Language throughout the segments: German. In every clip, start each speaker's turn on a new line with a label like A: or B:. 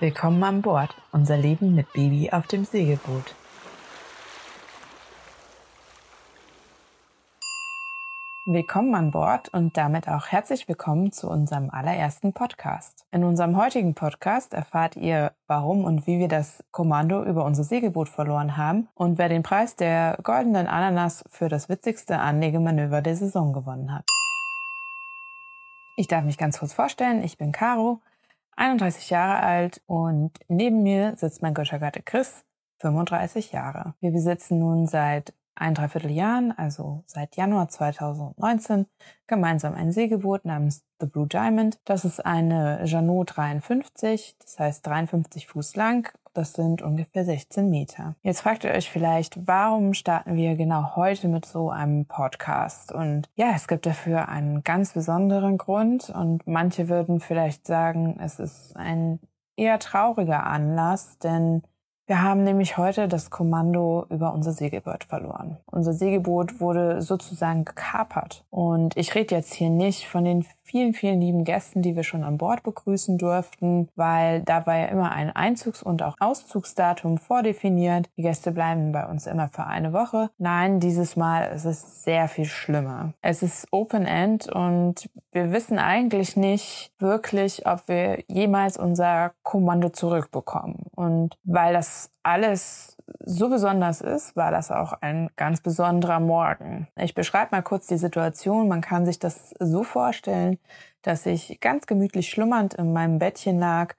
A: Willkommen an Bord. Unser Leben mit Baby auf dem Segelboot. Willkommen an Bord und damit auch herzlich willkommen zu unserem allerersten Podcast. In unserem heutigen Podcast erfahrt ihr, warum und wie wir das Kommando über unser Segelboot verloren haben und wer den Preis der goldenen Ananas für das witzigste Anlegemanöver der Saison gewonnen hat. Ich darf mich ganz kurz vorstellen, ich bin Caro, 31 Jahre alt und neben mir sitzt mein Göttergatte Chris, 35 Jahre. Wir besitzen nun seit ein Dreivierteljahren, also seit Januar 2019, gemeinsam ein Segelboot namens The Blue Diamond. Das ist eine Janot 53, das heißt 53 Fuß lang. Das sind ungefähr 16 Meter. Jetzt fragt ihr euch vielleicht, warum starten wir genau heute mit so einem Podcast? Und ja, es gibt dafür einen ganz besonderen Grund und manche würden vielleicht sagen, es ist ein eher trauriger Anlass, denn wir haben nämlich heute das Kommando über unser Segelboot verloren. Unser Segelboot wurde sozusagen gekapert. Und ich rede jetzt hier nicht von den vielen, vielen lieben Gästen, die wir schon an Bord begrüßen durften, weil da war ja immer ein Einzugs- und auch Auszugsdatum vordefiniert. Die Gäste bleiben bei uns immer für eine Woche. Nein, dieses Mal ist es sehr viel schlimmer. Es ist Open End und wir wissen eigentlich nicht wirklich, ob wir jemals unser Kommando zurückbekommen. Und weil das alles so besonders ist, war das auch ein ganz besonderer Morgen. Ich beschreibe mal kurz die Situation. Man kann sich das so vorstellen, dass ich ganz gemütlich schlummernd in meinem Bettchen lag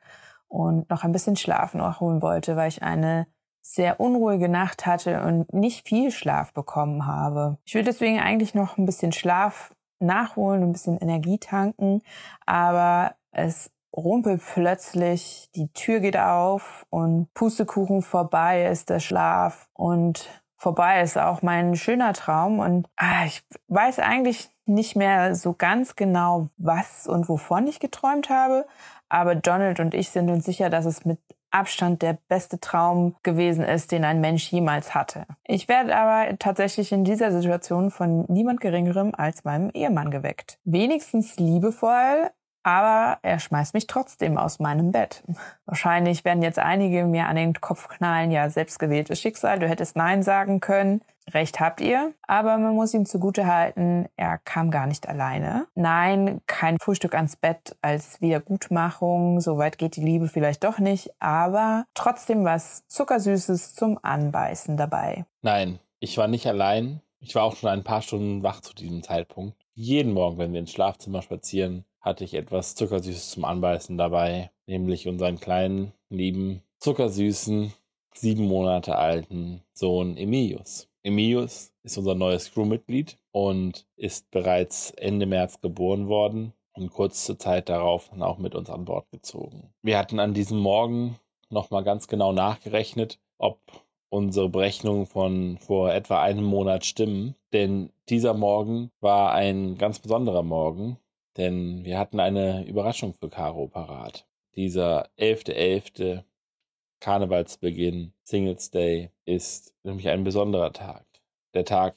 A: und noch ein bisschen Schlaf nachholen wollte, weil ich eine sehr unruhige Nacht hatte und nicht viel Schlaf bekommen habe. Ich will deswegen eigentlich noch ein bisschen Schlaf nachholen, ein bisschen Energie tanken, aber es rumpelt plötzlich, die Tür geht auf und Pustekuchen vorbei ist der Schlaf und vorbei ist auch mein schöner Traum und ah, ich weiß eigentlich nicht mehr so ganz genau, was und wovon ich geträumt habe, aber Donald und ich sind uns sicher, dass es mit Abstand der beste Traum gewesen ist, den ein Mensch jemals hatte. Ich werde aber tatsächlich in dieser Situation von niemand Geringerem als meinem Ehemann geweckt. Wenigstens liebevoll, aber er schmeißt mich trotzdem aus meinem Bett. Wahrscheinlich werden jetzt einige mir an den Kopf knallen, ja, selbstgewähltes Schicksal, du hättest Nein sagen können. Recht habt ihr, aber man muss ihm zugute halten, er kam gar nicht alleine. Nein, kein Frühstück ans Bett als Wiedergutmachung, soweit geht die Liebe vielleicht doch nicht, aber trotzdem was Zuckersüßes zum Anbeißen dabei.
B: Nein, ich war nicht allein. Ich war auch schon ein paar Stunden wach zu diesem Zeitpunkt. Jeden Morgen, wenn wir ins Schlafzimmer spazieren, hatte ich etwas Zuckersüßes zum Anbeißen dabei, nämlich unseren kleinen, lieben, zuckersüßen, sieben Monate alten Sohn Emilius. Emilius ist unser neues Crewmitglied und ist bereits Ende März geboren worden und kurze Zeit darauf dann auch mit uns an Bord gezogen. Wir hatten an diesem Morgen nochmal ganz genau nachgerechnet, ob unsere Berechnungen von vor etwa einem Monat stimmen, denn dieser Morgen war ein ganz besonderer Morgen, denn wir hatten eine Überraschung für Caro parat. Dieser 11.11. .11. Karnevalsbeginn, Singles Day, ist nämlich ein besonderer Tag. Der Tag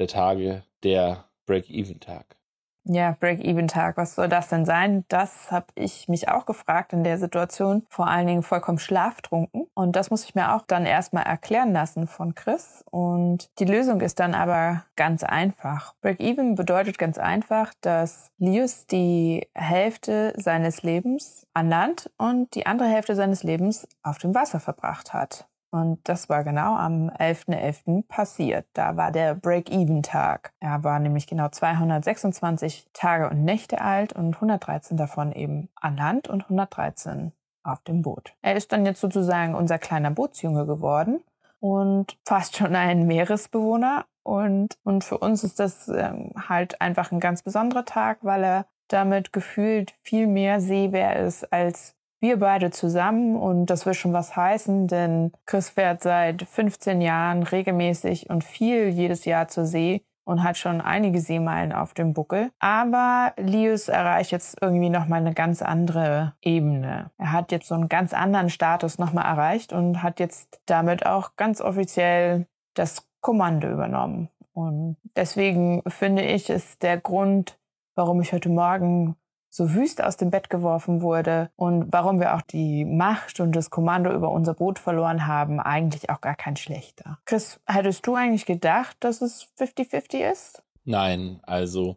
B: der Tage, der Break-Even-Tag.
A: Ja, Break-Even-Tag, was soll das denn sein? Das habe ich mich auch gefragt in der Situation. Vor allen Dingen vollkommen schlaftrunken. Und das muss ich mir auch dann erstmal erklären lassen von Chris. Und die Lösung ist dann aber ganz einfach. Break-Even bedeutet ganz einfach, dass Lius die Hälfte seines Lebens an Land und die andere Hälfte seines Lebens auf dem Wasser verbracht hat. Und das war genau am 11.11. .11. passiert. Da war der Break-Even-Tag. Er war nämlich genau 226 Tage und Nächte alt und 113 davon eben an Land und 113 auf dem Boot. Er ist dann jetzt sozusagen unser kleiner Bootsjunge geworden und fast schon ein Meeresbewohner. Und, und für uns ist das ähm, halt einfach ein ganz besonderer Tag, weil er damit gefühlt viel mehr Seebär ist als wir beide zusammen und das will schon was heißen, denn Chris fährt seit 15 Jahren regelmäßig und viel jedes Jahr zur See und hat schon einige Seemeilen auf dem Buckel. Aber Lius erreicht jetzt irgendwie nochmal eine ganz andere Ebene. Er hat jetzt so einen ganz anderen Status nochmal erreicht und hat jetzt damit auch ganz offiziell das Kommando übernommen. Und deswegen finde ich, ist der Grund, warum ich heute Morgen so wüst aus dem Bett geworfen wurde und warum wir auch die Macht und das Kommando über unser Boot verloren haben, eigentlich auch gar kein schlechter. Chris, hättest du eigentlich gedacht, dass es 50-50 ist?
B: Nein, also,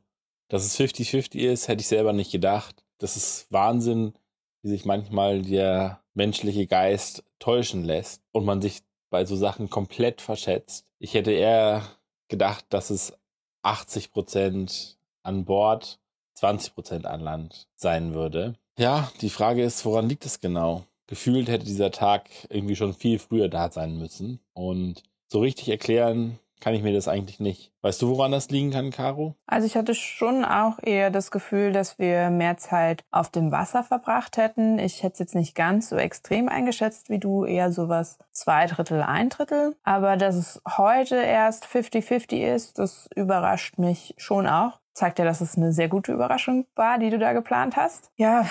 B: dass es 50-50 ist, hätte ich selber nicht gedacht. Das ist Wahnsinn, wie sich manchmal der menschliche Geist täuschen lässt und man sich bei so Sachen komplett verschätzt. Ich hätte eher gedacht, dass es 80 Prozent an Bord 20 Prozent an Land sein würde. Ja, die Frage ist, woran liegt es genau? Gefühlt hätte dieser Tag irgendwie schon viel früher da sein müssen. Und so richtig erklären kann ich mir das eigentlich nicht. Weißt du, woran das liegen kann, Caro?
A: Also ich hatte schon auch eher das Gefühl, dass wir mehr Zeit auf dem Wasser verbracht hätten. Ich hätte es jetzt nicht ganz so extrem eingeschätzt wie du, eher sowas zwei Drittel, ein Drittel. Aber dass es heute erst 50-50 ist, das überrascht mich schon auch zeigt ja, dass es eine sehr gute Überraschung war, die du da geplant hast. Ja,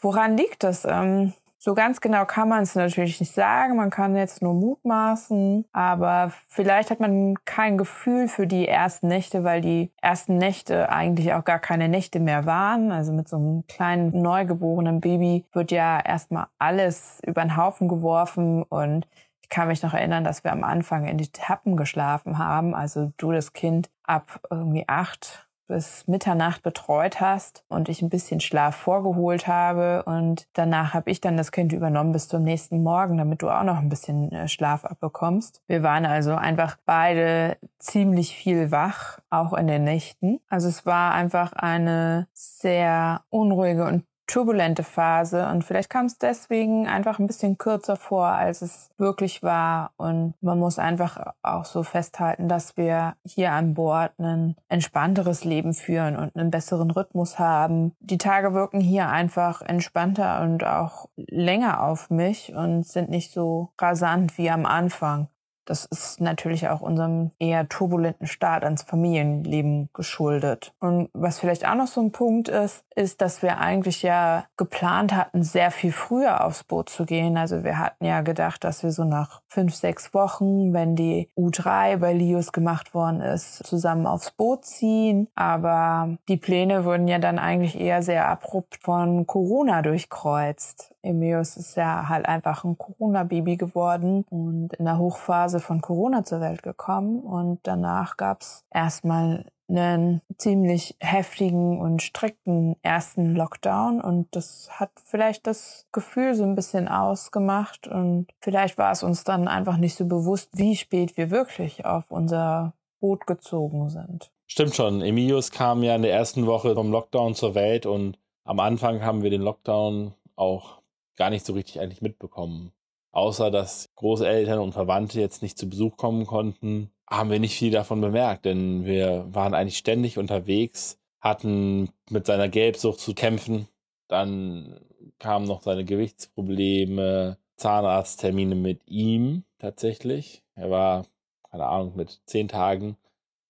A: woran liegt das? Ähm, so ganz genau kann man es natürlich nicht sagen. Man kann jetzt nur mutmaßen. Aber vielleicht hat man kein Gefühl für die ersten Nächte, weil die ersten Nächte eigentlich auch gar keine Nächte mehr waren. Also mit so einem kleinen neugeborenen Baby wird ja erstmal alles über den Haufen geworfen und ich kann mich noch erinnern, dass wir am Anfang in die Tappen geschlafen haben. Also du das Kind ab irgendwie acht bis Mitternacht betreut hast und ich ein bisschen Schlaf vorgeholt habe und danach habe ich dann das Kind übernommen bis zum nächsten Morgen, damit du auch noch ein bisschen äh, Schlaf abbekommst. Wir waren also einfach beide ziemlich viel wach, auch in den Nächten. Also es war einfach eine sehr unruhige und turbulente Phase und vielleicht kam es deswegen einfach ein bisschen kürzer vor, als es wirklich war. Und man muss einfach auch so festhalten, dass wir hier an Bord ein entspannteres Leben führen und einen besseren Rhythmus haben. Die Tage wirken hier einfach entspannter und auch länger auf mich und sind nicht so rasant wie am Anfang. Das ist natürlich auch unserem eher turbulenten Start ans Familienleben geschuldet. Und was vielleicht auch noch so ein Punkt ist, ist, dass wir eigentlich ja geplant hatten, sehr viel früher aufs Boot zu gehen. Also wir hatten ja gedacht, dass wir so nach fünf, sechs Wochen, wenn die U3 bei Lius gemacht worden ist, zusammen aufs Boot ziehen. Aber die Pläne wurden ja dann eigentlich eher sehr abrupt von Corona durchkreuzt. Emeus ist ja halt einfach ein Corona-Baby geworden und in der Hochphase von Corona zur Welt gekommen. Und danach gab's erstmal einen ziemlich heftigen und strikten ersten Lockdown und das hat vielleicht das Gefühl so ein bisschen ausgemacht und vielleicht war es uns dann einfach nicht so bewusst, wie spät wir wirklich auf unser Boot gezogen sind.
B: Stimmt schon. Emilius kam ja in der ersten Woche vom Lockdown zur Welt und am Anfang haben wir den Lockdown auch gar nicht so richtig eigentlich mitbekommen. Außer dass Großeltern und Verwandte jetzt nicht zu Besuch kommen konnten, haben wir nicht viel davon bemerkt, denn wir waren eigentlich ständig unterwegs, hatten mit seiner Gelbsucht zu kämpfen. Dann kamen noch seine Gewichtsprobleme, Zahnarzttermine mit ihm tatsächlich. Er war, keine Ahnung, mit zehn Tagen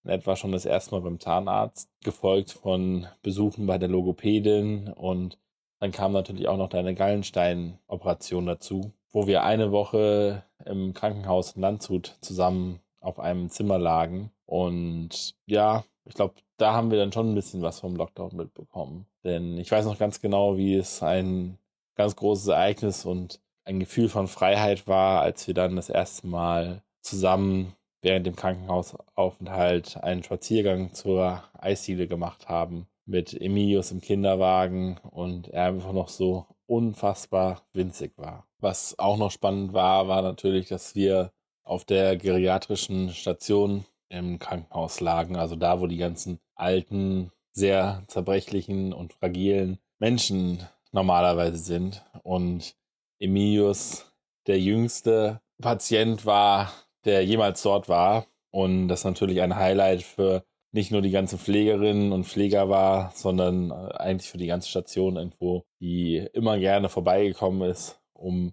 B: in etwa schon das erste Mal beim Zahnarzt, gefolgt von Besuchen bei der Logopädin und dann kam natürlich auch noch deine Gallenstein-Operation dazu, wo wir eine Woche im Krankenhaus in Landshut zusammen auf einem Zimmer lagen. Und ja, ich glaube, da haben wir dann schon ein bisschen was vom Lockdown mitbekommen. Denn ich weiß noch ganz genau, wie es ein ganz großes Ereignis und ein Gefühl von Freiheit war, als wir dann das erste Mal zusammen während dem Krankenhausaufenthalt einen Spaziergang zur Eisdiele gemacht haben mit Emilius im Kinderwagen und er einfach noch so unfassbar winzig war. Was auch noch spannend war, war natürlich, dass wir auf der geriatrischen Station im Krankenhaus lagen, also da, wo die ganzen alten, sehr zerbrechlichen und fragilen Menschen normalerweise sind. Und Emilius, der jüngste Patient war, der jemals dort war. Und das natürlich ein Highlight für nicht nur die ganzen Pflegerinnen und Pfleger war, sondern äh, eigentlich für die ganze Station irgendwo, die immer gerne vorbeigekommen ist, um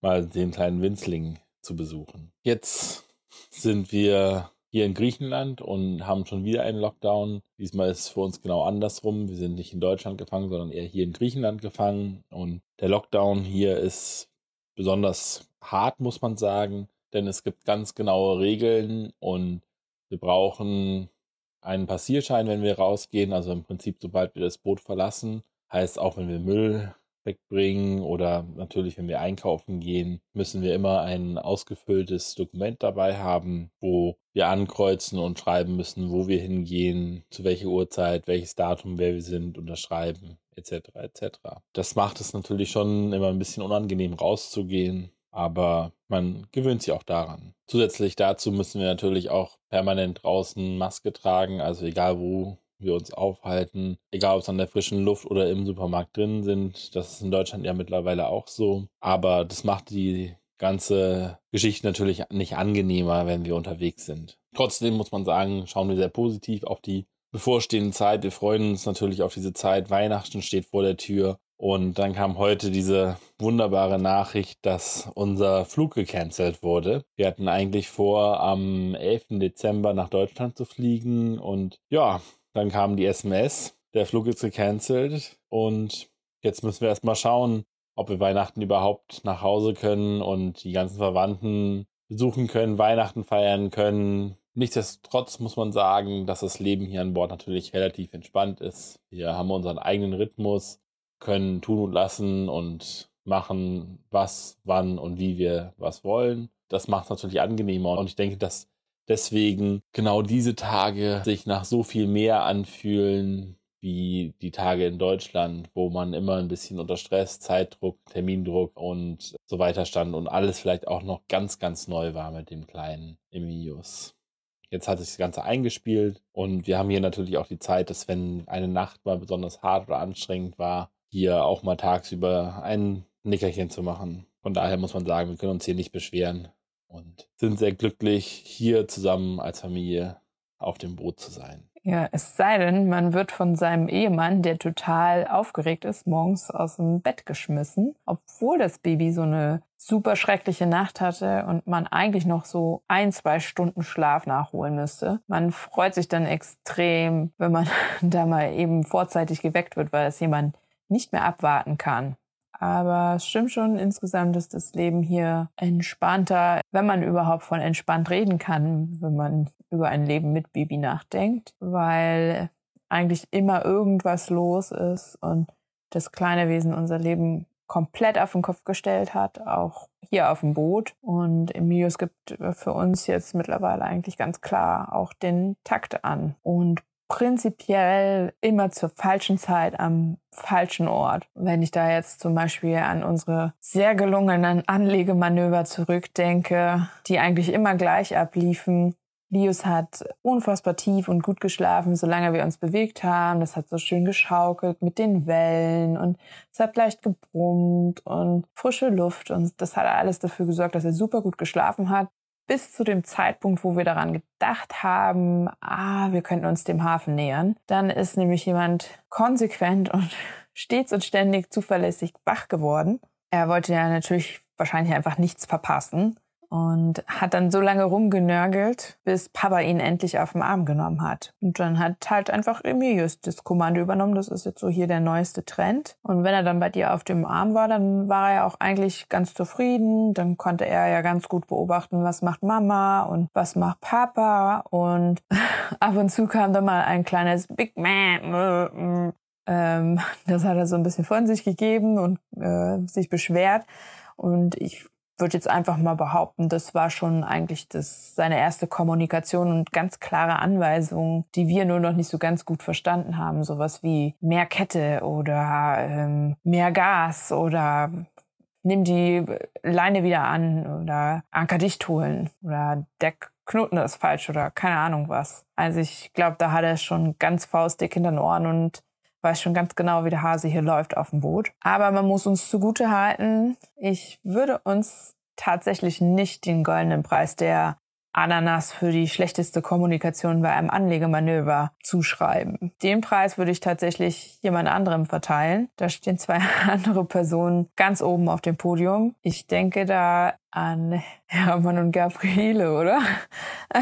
B: mal den kleinen Winzling zu besuchen. Jetzt sind wir hier in Griechenland und haben schon wieder einen Lockdown. Diesmal ist es für uns genau andersrum. Wir sind nicht in Deutschland gefangen, sondern eher hier in Griechenland gefangen. Und der Lockdown hier ist besonders hart, muss man sagen, denn es gibt ganz genaue Regeln und wir brauchen einen Passierschein, wenn wir rausgehen. Also im Prinzip, sobald wir das Boot verlassen, Heißt, auch wenn wir Müll wegbringen oder natürlich, wenn wir einkaufen gehen, müssen wir immer ein ausgefülltes Dokument dabei haben, wo wir ankreuzen und schreiben müssen, wo wir hingehen, zu welcher Uhrzeit, welches Datum, wer wir sind, unterschreiben, etc. etc. Das macht es natürlich schon immer ein bisschen unangenehm rauszugehen, aber man gewöhnt sich auch daran. Zusätzlich dazu müssen wir natürlich auch permanent draußen Maske tragen, also egal wo wir uns aufhalten, egal ob es an der frischen Luft oder im Supermarkt drin sind. Das ist in Deutschland ja mittlerweile auch so. Aber das macht die ganze Geschichte natürlich nicht angenehmer, wenn wir unterwegs sind. Trotzdem muss man sagen, schauen wir sehr positiv auf die bevorstehende Zeit. Wir freuen uns natürlich auf diese Zeit. Weihnachten steht vor der Tür. Und dann kam heute diese wunderbare Nachricht, dass unser Flug gecancelt wurde. Wir hatten eigentlich vor, am 11. Dezember nach Deutschland zu fliegen. Und ja, dann kam die SMS, der Flug ist gecancelt und jetzt müssen wir erstmal schauen, ob wir Weihnachten überhaupt nach Hause können und die ganzen Verwandten besuchen können, Weihnachten feiern können. Nichtsdestotrotz muss man sagen, dass das Leben hier an Bord natürlich relativ entspannt ist. Wir haben unseren eigenen Rhythmus, können tun und lassen und machen, was, wann und wie wir was wollen. Das macht es natürlich angenehmer und ich denke, dass deswegen genau diese Tage sich nach so viel mehr anfühlen wie die Tage in Deutschland, wo man immer ein bisschen unter Stress, Zeitdruck, Termindruck und so weiter stand und alles vielleicht auch noch ganz, ganz neu war mit dem kleinen Emilius. Jetzt hat sich das Ganze eingespielt und wir haben hier natürlich auch die Zeit, dass wenn eine Nacht mal besonders hart oder anstrengend war, hier auch mal tagsüber ein Nickerchen zu machen. Von daher muss man sagen, wir können uns hier nicht beschweren und sind sehr glücklich, hier zusammen als Familie auf dem Boot zu sein.
A: Ja, es sei denn, man wird von seinem Ehemann, der total aufgeregt ist, morgens aus dem Bett geschmissen, obwohl das Baby so eine super schreckliche Nacht hatte und man eigentlich noch so ein, zwei Stunden Schlaf nachholen müsste. Man freut sich dann extrem, wenn man da mal eben vorzeitig geweckt wird, weil es jemand nicht mehr abwarten kann. Aber es stimmt schon, insgesamt ist das Leben hier entspannter, wenn man überhaupt von entspannt reden kann, wenn man über ein Leben mit Baby nachdenkt, weil eigentlich immer irgendwas los ist und das kleine Wesen unser Leben komplett auf den Kopf gestellt hat, auch hier auf dem Boot. Und Emilius gibt für uns jetzt mittlerweile eigentlich ganz klar auch den Takt an. Und prinzipiell immer zur falschen Zeit am falschen Ort. Wenn ich da jetzt zum Beispiel an unsere sehr gelungenen Anlegemanöver zurückdenke, die eigentlich immer gleich abliefen, Lius hat unfassbar tief und gut geschlafen, solange wir uns bewegt haben. Das hat so schön geschaukelt mit den Wellen und es hat leicht gebrummt und frische Luft und das hat alles dafür gesorgt, dass er super gut geschlafen hat bis zu dem Zeitpunkt, wo wir daran gedacht haben, ah, wir könnten uns dem Hafen nähern. Dann ist nämlich jemand konsequent und stets und ständig zuverlässig wach geworden. Er wollte ja natürlich wahrscheinlich einfach nichts verpassen und hat dann so lange rumgenörgelt, bis Papa ihn endlich auf den Arm genommen hat. Und dann hat halt einfach Emilius das Kommando übernommen. Das ist jetzt so hier der neueste Trend. Und wenn er dann bei dir auf dem Arm war, dann war er auch eigentlich ganz zufrieden. Dann konnte er ja ganz gut beobachten, was macht Mama und was macht Papa. Und ab und zu kam dann mal ein kleines Big Man. Ähm, das hat er so ein bisschen von sich gegeben und äh, sich beschwert. Und ich würde jetzt einfach mal behaupten, das war schon eigentlich das, seine erste Kommunikation und ganz klare Anweisungen, die wir nur noch nicht so ganz gut verstanden haben. Sowas wie mehr Kette oder ähm, mehr Gas oder nimm die Leine wieder an oder Anker dicht holen oder Deckknoten ist falsch oder keine Ahnung was. Also ich glaube, da hat er schon ganz faustdick hinter den Ohren und weiß schon ganz genau, wie der Hase hier läuft auf dem Boot. Aber man muss uns zugute halten, ich würde uns tatsächlich nicht den goldenen Preis der Ananas für die schlechteste Kommunikation bei einem Anlegemanöver zuschreiben. Den Preis würde ich tatsächlich jemand anderem verteilen. Da stehen zwei andere Personen ganz oben auf dem Podium. Ich denke da an Hermann und Gabriele, oder?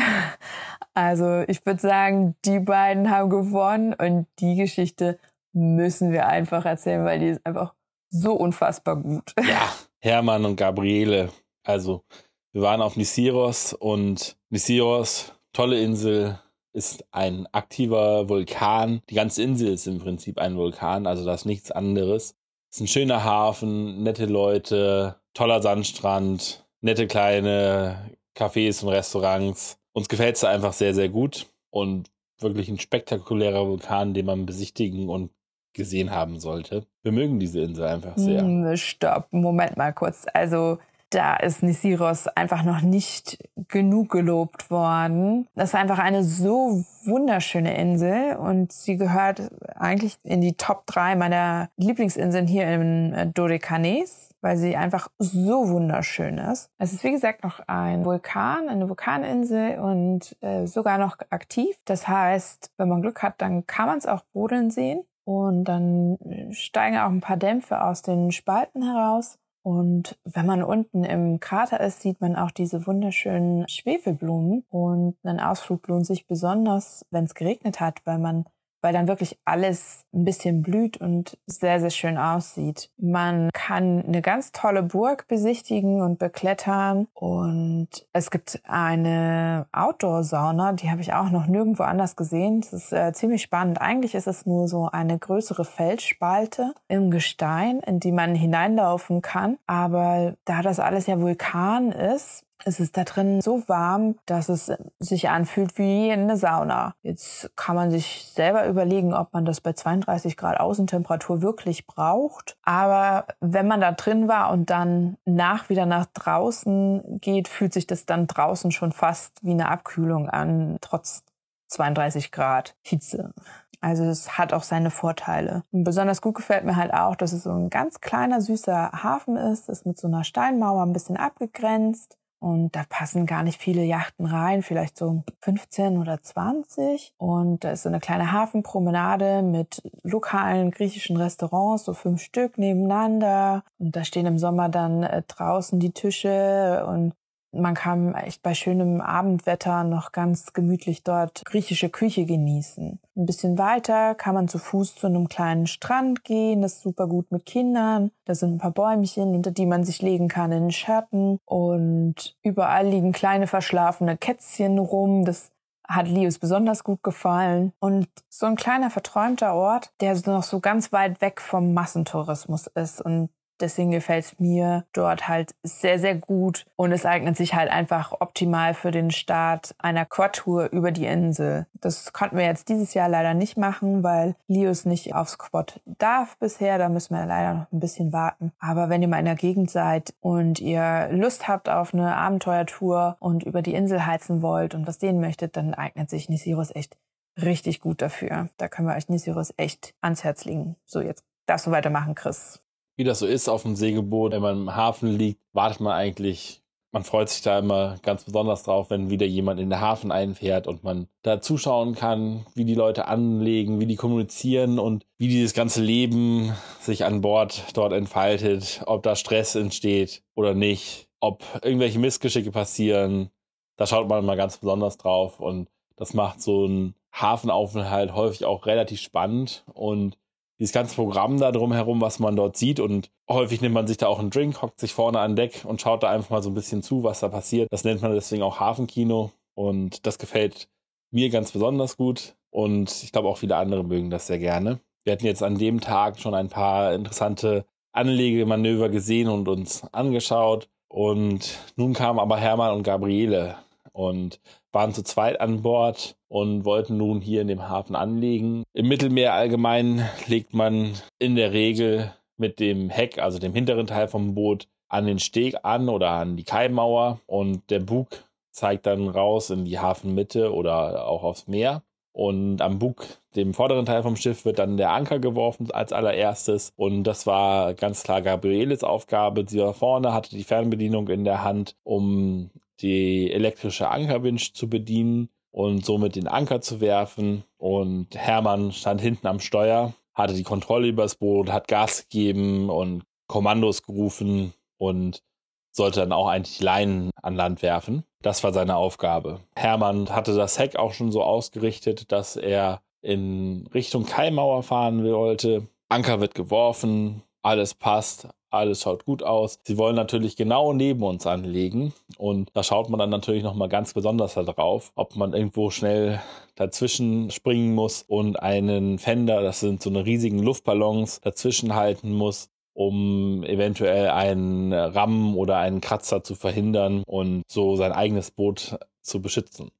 A: Also ich würde sagen, die beiden haben gewonnen und die Geschichte müssen wir einfach erzählen, weil die ist einfach so unfassbar gut.
B: Ja, Hermann und Gabriele. Also, wir waren auf Nisiros und Nisiros, tolle Insel, ist ein aktiver Vulkan. Die ganze Insel ist im Prinzip ein Vulkan, also das ist nichts anderes. Es ist ein schöner Hafen, nette Leute, toller Sandstrand, nette kleine Cafés und Restaurants. Uns gefällt es einfach sehr, sehr gut und wirklich ein spektakulärer Vulkan, den man besichtigen und gesehen haben sollte. Wir mögen diese Insel einfach sehr.
A: Hm, stopp, Moment mal kurz. Also da ist Nisiros einfach noch nicht genug gelobt worden. Das ist einfach eine so wunderschöne Insel und sie gehört eigentlich in die Top 3 meiner Lieblingsinseln hier im Dodekanes, weil sie einfach so wunderschön ist. Es ist wie gesagt noch ein Vulkan, eine Vulkaninsel und äh, sogar noch aktiv. Das heißt, wenn man Glück hat, dann kann man es auch brodeln sehen. Und dann steigen auch ein paar Dämpfe aus den Spalten heraus. Und wenn man unten im Krater ist, sieht man auch diese wunderschönen Schwefelblumen. Und ein Ausflug lohnt sich besonders, wenn es geregnet hat, weil man weil dann wirklich alles ein bisschen blüht und sehr, sehr schön aussieht. Man kann eine ganz tolle Burg besichtigen und beklettern und es gibt eine Outdoor-Sauna, die habe ich auch noch nirgendwo anders gesehen. Das ist äh, ziemlich spannend. Eigentlich ist es nur so eine größere Felsspalte im Gestein, in die man hineinlaufen kann. Aber da das alles ja Vulkan ist, es ist da drin so warm, dass es sich anfühlt wie eine Sauna. Jetzt kann man sich selber überlegen, ob man das bei 32 Grad Außentemperatur wirklich braucht. Aber wenn man da drin war und dann nach wieder nach draußen geht, fühlt sich das dann draußen schon fast wie eine Abkühlung an, trotz 32 Grad Hitze. Also es hat auch seine Vorteile. Und besonders gut gefällt mir halt auch, dass es so ein ganz kleiner, süßer Hafen ist, ist mit so einer Steinmauer ein bisschen abgegrenzt. Und da passen gar nicht viele Yachten rein, vielleicht so 15 oder 20. Und da ist so eine kleine Hafenpromenade mit lokalen griechischen Restaurants, so fünf Stück nebeneinander. Und da stehen im Sommer dann äh, draußen die Tische und man kann echt bei schönem Abendwetter noch ganz gemütlich dort griechische Küche genießen. Ein bisschen weiter kann man zu Fuß zu einem kleinen Strand gehen. Das ist super gut mit Kindern. Da sind ein paar Bäumchen, unter die man sich legen kann in den Schatten. Und überall liegen kleine verschlafene Kätzchen rum. Das hat Lius besonders gut gefallen. Und so ein kleiner verträumter Ort, der noch so ganz weit weg vom Massentourismus ist und Deswegen gefällt es mir dort halt sehr, sehr gut und es eignet sich halt einfach optimal für den Start einer Quad-Tour über die Insel. Das konnten wir jetzt dieses Jahr leider nicht machen, weil Lius nicht aufs Quad darf bisher. Da müssen wir leider noch ein bisschen warten. Aber wenn ihr mal in der Gegend seid und ihr Lust habt auf eine Abenteuertour und über die Insel heizen wollt und was sehen möchtet, dann eignet sich Nisirus echt richtig gut dafür. Da können wir euch Nisirus echt ans Herz legen. So, jetzt darfst du weitermachen, Chris
B: wie das so ist auf dem Segelboot, wenn man im Hafen liegt, wartet man eigentlich, man freut sich da immer ganz besonders drauf, wenn wieder jemand in den Hafen einfährt und man da zuschauen kann, wie die Leute anlegen, wie die kommunizieren und wie dieses ganze Leben sich an Bord dort entfaltet, ob da Stress entsteht oder nicht, ob irgendwelche Missgeschicke passieren. Da schaut man mal ganz besonders drauf und das macht so einen Hafenaufenthalt häufig auch relativ spannend und dieses ganze Programm da drumherum, was man dort sieht. Und häufig nimmt man sich da auch einen Drink, hockt sich vorne an Deck und schaut da einfach mal so ein bisschen zu, was da passiert. Das nennt man deswegen auch Hafenkino. Und das gefällt mir ganz besonders gut. Und ich glaube auch viele andere mögen das sehr gerne. Wir hatten jetzt an dem Tag schon ein paar interessante Anlegemanöver gesehen und uns angeschaut. Und nun kamen aber Hermann und Gabriele und waren zu zweit an Bord und wollten nun hier in dem Hafen anlegen. Im Mittelmeer allgemein legt man in der Regel mit dem Heck, also dem hinteren Teil vom Boot, an den Steg an oder an die Kaimauer und der Bug zeigt dann raus in die Hafenmitte oder auch aufs Meer. Und am Bug, dem vorderen Teil vom Schiff, wird dann der Anker geworfen als allererstes. Und das war ganz klar Gabrieles Aufgabe. Sie war vorne, hatte die Fernbedienung in der Hand, um die elektrische Ankerwinch zu bedienen und somit den Anker zu werfen. Und Hermann stand hinten am Steuer, hatte die Kontrolle über das Boot, hat Gas gegeben und Kommandos gerufen und sollte dann auch eigentlich Leinen an Land werfen. Das war seine Aufgabe. Hermann hatte das Heck auch schon so ausgerichtet, dass er in Richtung Kaimauer fahren wollte. Anker wird geworfen, alles passt, alles schaut gut aus. Sie wollen natürlich genau neben uns anlegen und da schaut man dann natürlich nochmal ganz besonders darauf, ob man irgendwo schnell dazwischen springen muss und einen Fender, das sind so eine riesigen Luftballons, dazwischen halten muss um eventuell einen Ramm oder einen Kratzer zu verhindern und so sein eigenes Boot zu beschützen.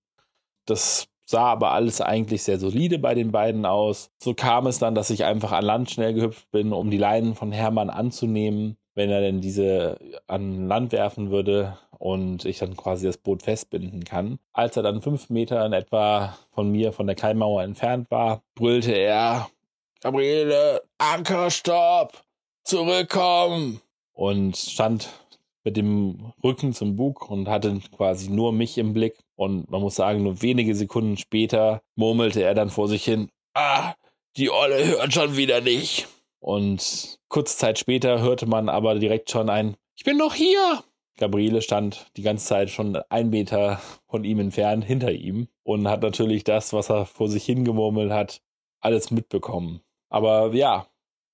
B: Das sah aber alles eigentlich sehr solide bei den beiden aus. So kam es dann, dass ich einfach an Land schnell gehüpft bin, um die Leinen von Hermann anzunehmen, wenn er denn diese an Land werfen würde und ich dann quasi das Boot festbinden kann. Als er dann fünf Meter in etwa von mir, von der Keimauer entfernt war, brüllte er, Gabriele, Ankerstopp, zurückkommen! Und stand mit dem Rücken zum Bug und hatte quasi nur mich im Blick. Und man muss sagen, nur wenige Sekunden später murmelte er dann vor sich hin, ah, die Olle hört schon wieder nicht. Und kurze Zeit später hörte man aber direkt schon ein, ich bin noch hier. Gabriele stand die ganze Zeit schon ein Meter von ihm entfernt hinter ihm und hat natürlich das, was er vor sich hingemurmelt hat, alles mitbekommen. Aber ja,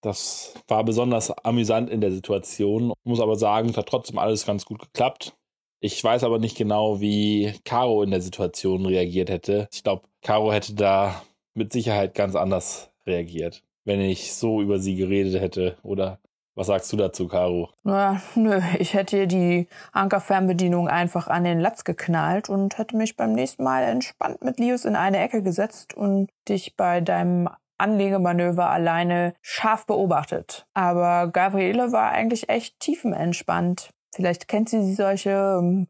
B: das war besonders amüsant in der Situation. Muss aber sagen, es hat trotzdem alles ganz gut geklappt. Ich weiß aber nicht genau, wie Caro in der Situation reagiert hätte. Ich glaube, Caro hätte da mit Sicherheit ganz anders reagiert, wenn ich so über sie geredet hätte. Oder was sagst du dazu, Caro?
A: Na, nö, ich hätte die Ankerfernbedienung einfach an den Latz geknallt und hätte mich beim nächsten Mal entspannt mit Lius in eine Ecke gesetzt und dich bei deinem Anlegemanöver alleine scharf beobachtet. Aber Gabriele war eigentlich echt tiefenentspannt. Vielleicht kennt sie solche ähm,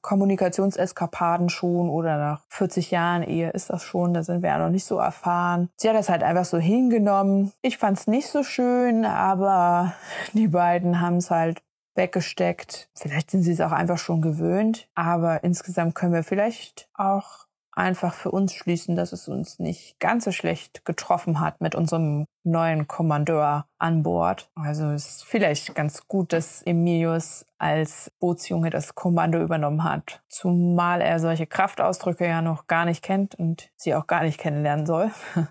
A: Kommunikationseskapaden schon oder nach 40 Jahren Ehe ist das schon, da sind wir ja noch nicht so erfahren. Sie hat das halt einfach so hingenommen. Ich fand's nicht so schön, aber die beiden haben es halt weggesteckt. Vielleicht sind sie es auch einfach schon gewöhnt, aber insgesamt können wir vielleicht auch einfach für uns schließen, dass es uns nicht ganz so schlecht getroffen hat mit unserem neuen Kommandeur an Bord. Also ist vielleicht ganz gut, dass Emilius als Bootsjunge das Kommando übernommen hat. Zumal er solche Kraftausdrücke ja noch gar nicht kennt und sie auch gar nicht kennenlernen soll.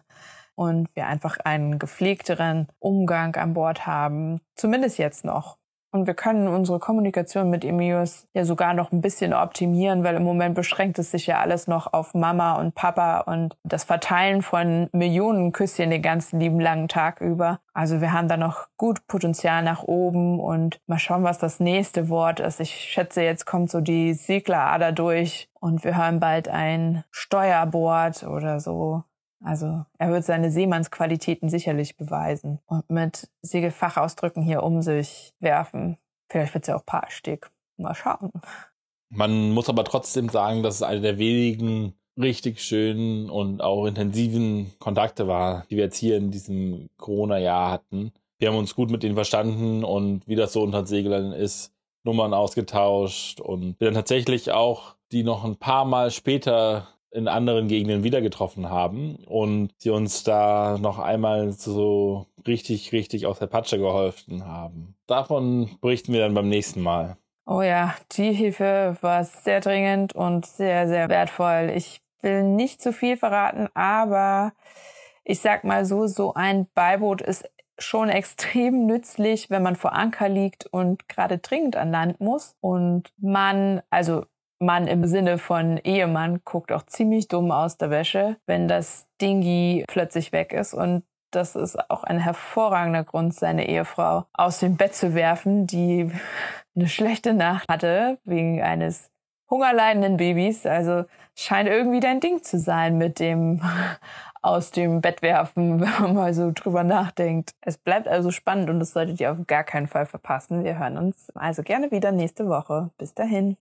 A: Und wir einfach einen gepflegteren Umgang an Bord haben. Zumindest jetzt noch. Und wir können unsere Kommunikation mit Emilius ja sogar noch ein bisschen optimieren, weil im Moment beschränkt es sich ja alles noch auf Mama und Papa und das Verteilen von Millionen Küsschen den ganzen lieben langen Tag über. Also wir haben da noch gut Potenzial nach oben und mal schauen, was das nächste Wort ist. Ich schätze, jetzt kommt so die Seglerader durch und wir hören bald ein Steuerbord oder so. Also er wird seine Seemannsqualitäten sicherlich beweisen und mit Segelfachausdrücken hier um sich werfen. Vielleicht wird es ja auch Paarsteg. Mal schauen.
B: Man muss aber trotzdem sagen, dass es eine der wenigen richtig schönen und auch intensiven Kontakte war, die wir jetzt hier in diesem Corona-Jahr hatten. Wir haben uns gut mit ihnen verstanden und wie das so unter Seglern ist, Nummern ausgetauscht und wir dann tatsächlich auch die noch ein paar Mal später in anderen Gegenden wieder getroffen haben und sie uns da noch einmal so richtig, richtig aus der Patsche geholfen haben. Davon berichten wir dann beim nächsten Mal.
A: Oh ja, die Hilfe war sehr dringend und sehr, sehr wertvoll. Ich will nicht zu viel verraten, aber ich sag mal so, so ein Beiboot ist schon extrem nützlich, wenn man vor Anker liegt und gerade dringend an Land muss und man, also Mann im Sinne von Ehemann guckt auch ziemlich dumm aus der Wäsche, wenn das Dingi plötzlich weg ist. Und das ist auch ein hervorragender Grund, seine Ehefrau aus dem Bett zu werfen, die eine schlechte Nacht hatte wegen eines hungerleidenden Babys. Also scheint irgendwie dein Ding zu sein mit dem aus dem Bett werfen, wenn man mal so drüber nachdenkt. Es bleibt also spannend und das solltet ihr auf gar keinen Fall verpassen. Wir hören uns also gerne wieder nächste Woche. Bis dahin.